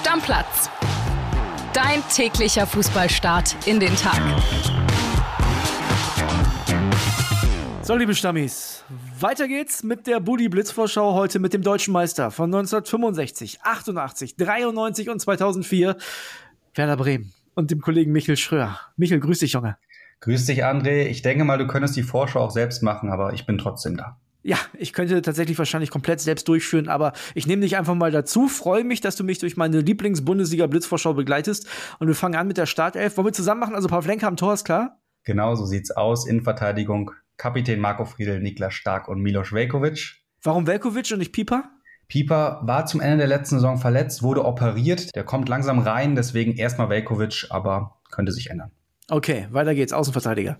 Stammplatz. Dein täglicher Fußballstart in den Tag. So, liebe Stammis, weiter geht's mit der Budi Blitzvorschau heute mit dem deutschen Meister von 1965, 88, 93 und 2004, Werder Bremen und dem Kollegen Michel Schröer. Michel, grüß dich, Junge. Grüß dich, André. Ich denke mal, du könntest die Vorschau auch selbst machen, aber ich bin trotzdem da. Ja, ich könnte tatsächlich wahrscheinlich komplett selbst durchführen, aber ich nehme dich einfach mal dazu. Freue mich, dass du mich durch meine Lieblings-Bundesliga-Blitzvorschau begleitest. Und wir fangen an mit der Startelf. Wollen wir zusammen machen? Also Pavlenka am Tor ist klar? Genau, so sieht's aus. Innenverteidigung Kapitän Marco Friedel, Niklas Stark und Milos Velkovic. Warum Velkovic und nicht Pieper? Pieper war zum Ende der letzten Saison verletzt, wurde operiert. Der kommt langsam rein, deswegen erstmal Velkovic, aber könnte sich ändern. Okay, weiter geht's. Außenverteidiger.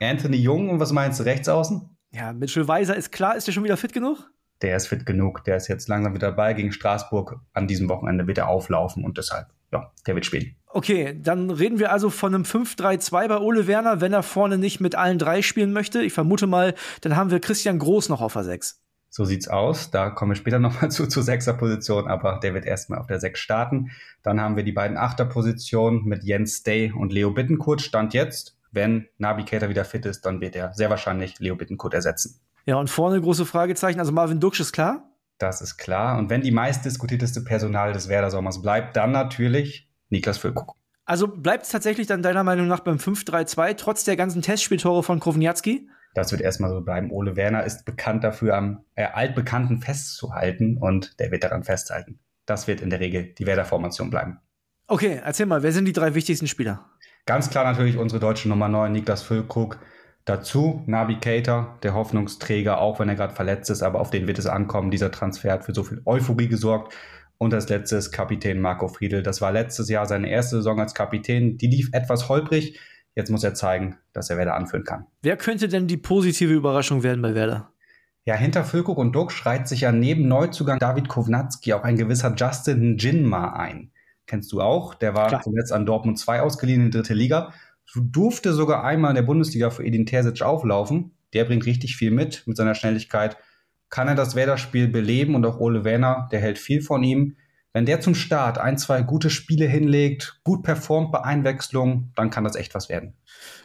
Anthony Jung und was meinst du, rechts außen? Ja, Mitchell Weiser ist klar. Ist der schon wieder fit genug? Der ist fit genug. Der ist jetzt langsam wieder dabei. Gegen Straßburg an diesem Wochenende wird er auflaufen und deshalb, ja, der wird spielen. Okay, dann reden wir also von einem 5-3-2 bei Ole Werner, wenn er vorne nicht mit allen drei spielen möchte. Ich vermute mal, dann haben wir Christian Groß noch auf der 6. So sieht's aus. Da kommen wir später nochmal zu, zur Sechser-Position, aber der wird erstmal auf der 6 starten. Dann haben wir die beiden Achter-Positionen mit Jens Day und Leo Bittenkurt. Stand jetzt wenn Navigator wieder fit ist, dann wird er sehr wahrscheinlich Leo Bittenkurt ersetzen. Ja, und vorne große Fragezeichen. Also Marvin Duksch ist klar? Das ist klar. Und wenn die meistdiskutierteste Personal des Werder-Sommers bleibt, dann natürlich Niklas Füllkrug. Also bleibt es tatsächlich dann deiner Meinung nach beim 5-3-2, trotz der ganzen Testspieltore von Krovniatski? Das wird erstmal so bleiben. Ole Werner ist bekannt dafür, am äh, Altbekannten festzuhalten und der wird daran festhalten. Das wird in der Regel die Werder-Formation bleiben. Okay, erzähl mal, wer sind die drei wichtigsten Spieler? Ganz klar natürlich unsere deutsche Nummer 9, Niklas Füllkrug. Dazu Navigator, der Hoffnungsträger, auch wenn er gerade verletzt ist, aber auf den wird es ankommen. Dieser Transfer hat für so viel Euphorie gesorgt. Und als letztes Kapitän Marco Friedl. Das war letztes Jahr seine erste Saison als Kapitän. Die lief etwas holprig. Jetzt muss er zeigen, dass er Werder anführen kann. Wer könnte denn die positive Überraschung werden bei Werder? Ja, hinter Füllkrug und Duck schreit sich ja neben Neuzugang David Kovnatski auch ein gewisser Justin Jinma ein kennst du auch. Der war Klar. zuletzt an Dortmund 2 ausgeliehen in die dritte Liga. Du durfte sogar einmal in der Bundesliga für Edin Terzic auflaufen. Der bringt richtig viel mit, mit seiner Schnelligkeit. Kann er das Werder-Spiel beleben und auch Ole Werner, der hält viel von ihm. Wenn der zum Start ein, zwei gute Spiele hinlegt, gut performt bei Einwechslung, dann kann das echt was werden.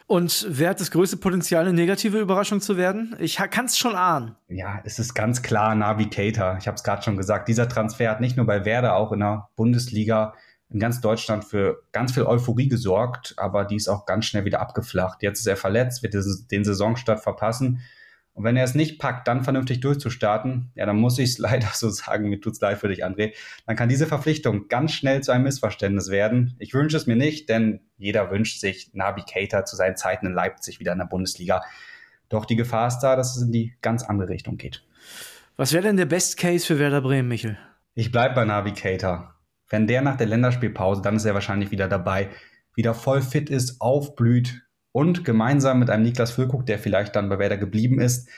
Und wer hat das größte Potenzial, eine negative Überraschung zu werden? Ich kann es schon ahnen. Ja, es ist ganz klar Navigator. Ich habe es gerade schon gesagt. Dieser Transfer hat nicht nur bei Werder, auch in der Bundesliga in ganz Deutschland für ganz viel Euphorie gesorgt, aber die ist auch ganz schnell wieder abgeflacht. Jetzt ist er verletzt, wird den Saisonstart verpassen. Und wenn er es nicht packt, dann vernünftig durchzustarten, ja, dann muss ich es leider so sagen, mir tut's leid für dich, André, dann kann diese Verpflichtung ganz schnell zu einem Missverständnis werden. Ich wünsche es mir nicht, denn jeder wünscht sich Navigator zu seinen Zeiten in Leipzig wieder in der Bundesliga. Doch die Gefahr ist da, dass es in die ganz andere Richtung geht. Was wäre denn der Best Case für Werder Bremen, Michel? Ich bleibe bei Navigator. Wenn der nach der Länderspielpause, dann ist er wahrscheinlich wieder dabei, wieder voll fit ist, aufblüht und gemeinsam mit einem Niklas Füllkrug, der vielleicht dann bei Werder geblieben ist,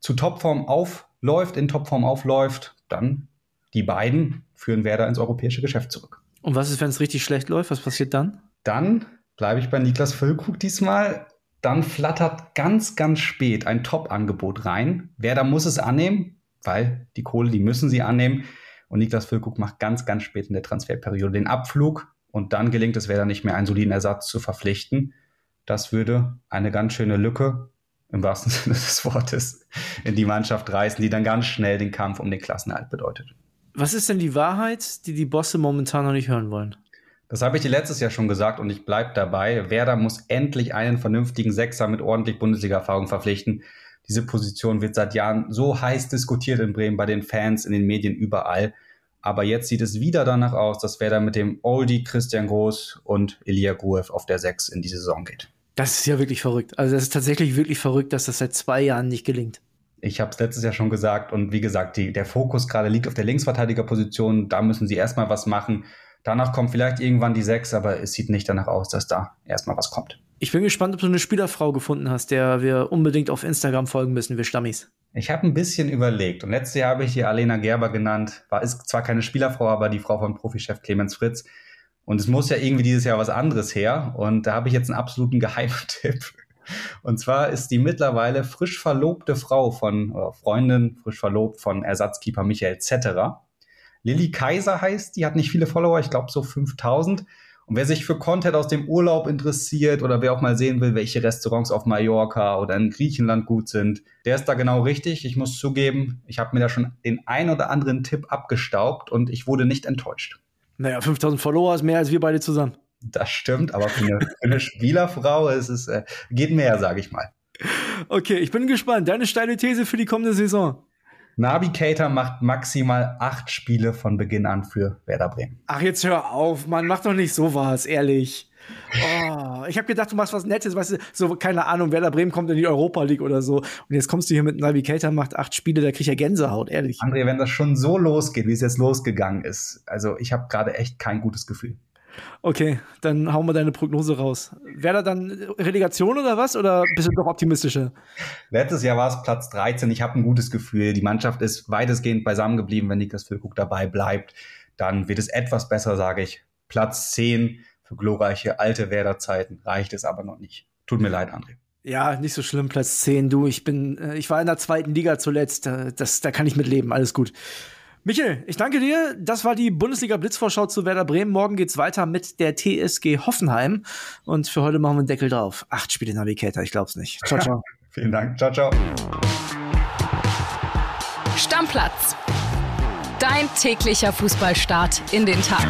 zu Topform aufläuft, in Topform aufläuft, dann die beiden führen Werder ins europäische Geschäft zurück. Und was ist, wenn es richtig schlecht läuft? Was passiert dann? Dann bleibe ich bei Niklas Füllkrug diesmal. Dann flattert ganz, ganz spät ein Top-Angebot rein. Werder muss es annehmen, weil die Kohle, die müssen sie annehmen. Und Niklas Füllkrug macht ganz, ganz spät in der Transferperiode den Abflug und dann gelingt es Werder nicht mehr, einen soliden Ersatz zu verpflichten. Das würde eine ganz schöne Lücke im wahrsten Sinne des Wortes in die Mannschaft reißen, die dann ganz schnell den Kampf um den Klassenerhalt bedeutet. Was ist denn die Wahrheit, die die Bosse momentan noch nicht hören wollen? Das habe ich dir letztes Jahr schon gesagt und ich bleibe dabei. Werder muss endlich einen vernünftigen Sechser mit ordentlich Bundesliga-Erfahrung verpflichten. Diese Position wird seit Jahren so heiß diskutiert in Bremen bei den Fans, in den Medien, überall. Aber jetzt sieht es wieder danach aus, dass Werder mit dem Oldie Christian Groß und Elia Gruev auf der 6 in die Saison geht. Das ist ja wirklich verrückt. Also das ist tatsächlich wirklich verrückt, dass das seit zwei Jahren nicht gelingt. Ich habe es letztes Jahr schon gesagt und wie gesagt, die, der Fokus gerade liegt auf der Linksverteidigerposition. Da müssen sie erstmal was machen. Danach kommt vielleicht irgendwann die 6, aber es sieht nicht danach aus, dass da erstmal was kommt. Ich bin gespannt, ob du eine Spielerfrau gefunden hast, der wir unbedingt auf Instagram folgen müssen, wir Stammis. Ich habe ein bisschen überlegt und letztes Jahr habe ich die Alena Gerber genannt. War ist zwar keine Spielerfrau, aber die Frau von Profichef Clemens Fritz. Und es muss ja irgendwie dieses Jahr was anderes her. Und da habe ich jetzt einen absoluten Geheimtipp. Und zwar ist die mittlerweile frisch verlobte Frau von oder Freundin, frisch verlobt von Ersatzkeeper Michael Zetterer. Lilly Kaiser heißt, die hat nicht viele Follower, ich glaube so 5000. Und wer sich für Content aus dem Urlaub interessiert oder wer auch mal sehen will, welche Restaurants auf Mallorca oder in Griechenland gut sind, der ist da genau richtig. Ich muss zugeben, ich habe mir da schon den ein oder anderen Tipp abgestaubt und ich wurde nicht enttäuscht. Naja, 5000 Follower ist mehr als wir beide zusammen. Das stimmt, aber für eine, für eine Spielerfrau ist es, äh, geht mehr, sage ich mal. Okay, ich bin gespannt. Deine steile These für die kommende Saison. Navigator macht maximal acht Spiele von Beginn an für Werder Bremen. Ach, jetzt hör auf, Mann, mach doch nicht sowas, ehrlich. Oh, ich habe gedacht, du machst was Nettes, weißt du, so, keine Ahnung, Werder Bremen kommt in die Europa League oder so. Und jetzt kommst du hier mit Navigator, macht acht Spiele, da krieg ich ja Gänsehaut, ehrlich. André, wenn das schon so losgeht, wie es jetzt losgegangen ist, also ich habe gerade echt kein gutes Gefühl. Okay, dann hauen wir deine Prognose raus. Wäre da dann Relegation oder was? Oder bist du doch optimistischer? Letztes Jahr war es Platz 13. Ich habe ein gutes Gefühl. Die Mannschaft ist weitestgehend beisammen geblieben. Wenn Niklas Füllkrug dabei bleibt, dann wird es etwas besser, sage ich. Platz 10 für glorreiche alte Werder-Zeiten reicht es aber noch nicht. Tut mir leid, André. Ja, nicht so schlimm, Platz 10. Du, ich bin, äh, ich war in der zweiten Liga zuletzt. Äh, das, da kann ich mit leben. Alles gut. Michael, ich danke dir. Das war die Bundesliga Blitzvorschau zu Werder Bremen. Morgen geht's weiter mit der TSG Hoffenheim. Und für heute machen wir einen Deckel drauf. Acht Spiele Navigator, ich glaub's nicht. Ciao, ciao. Vielen Dank. Ciao, ciao. Stammplatz. Dein täglicher Fußballstart in den Tag.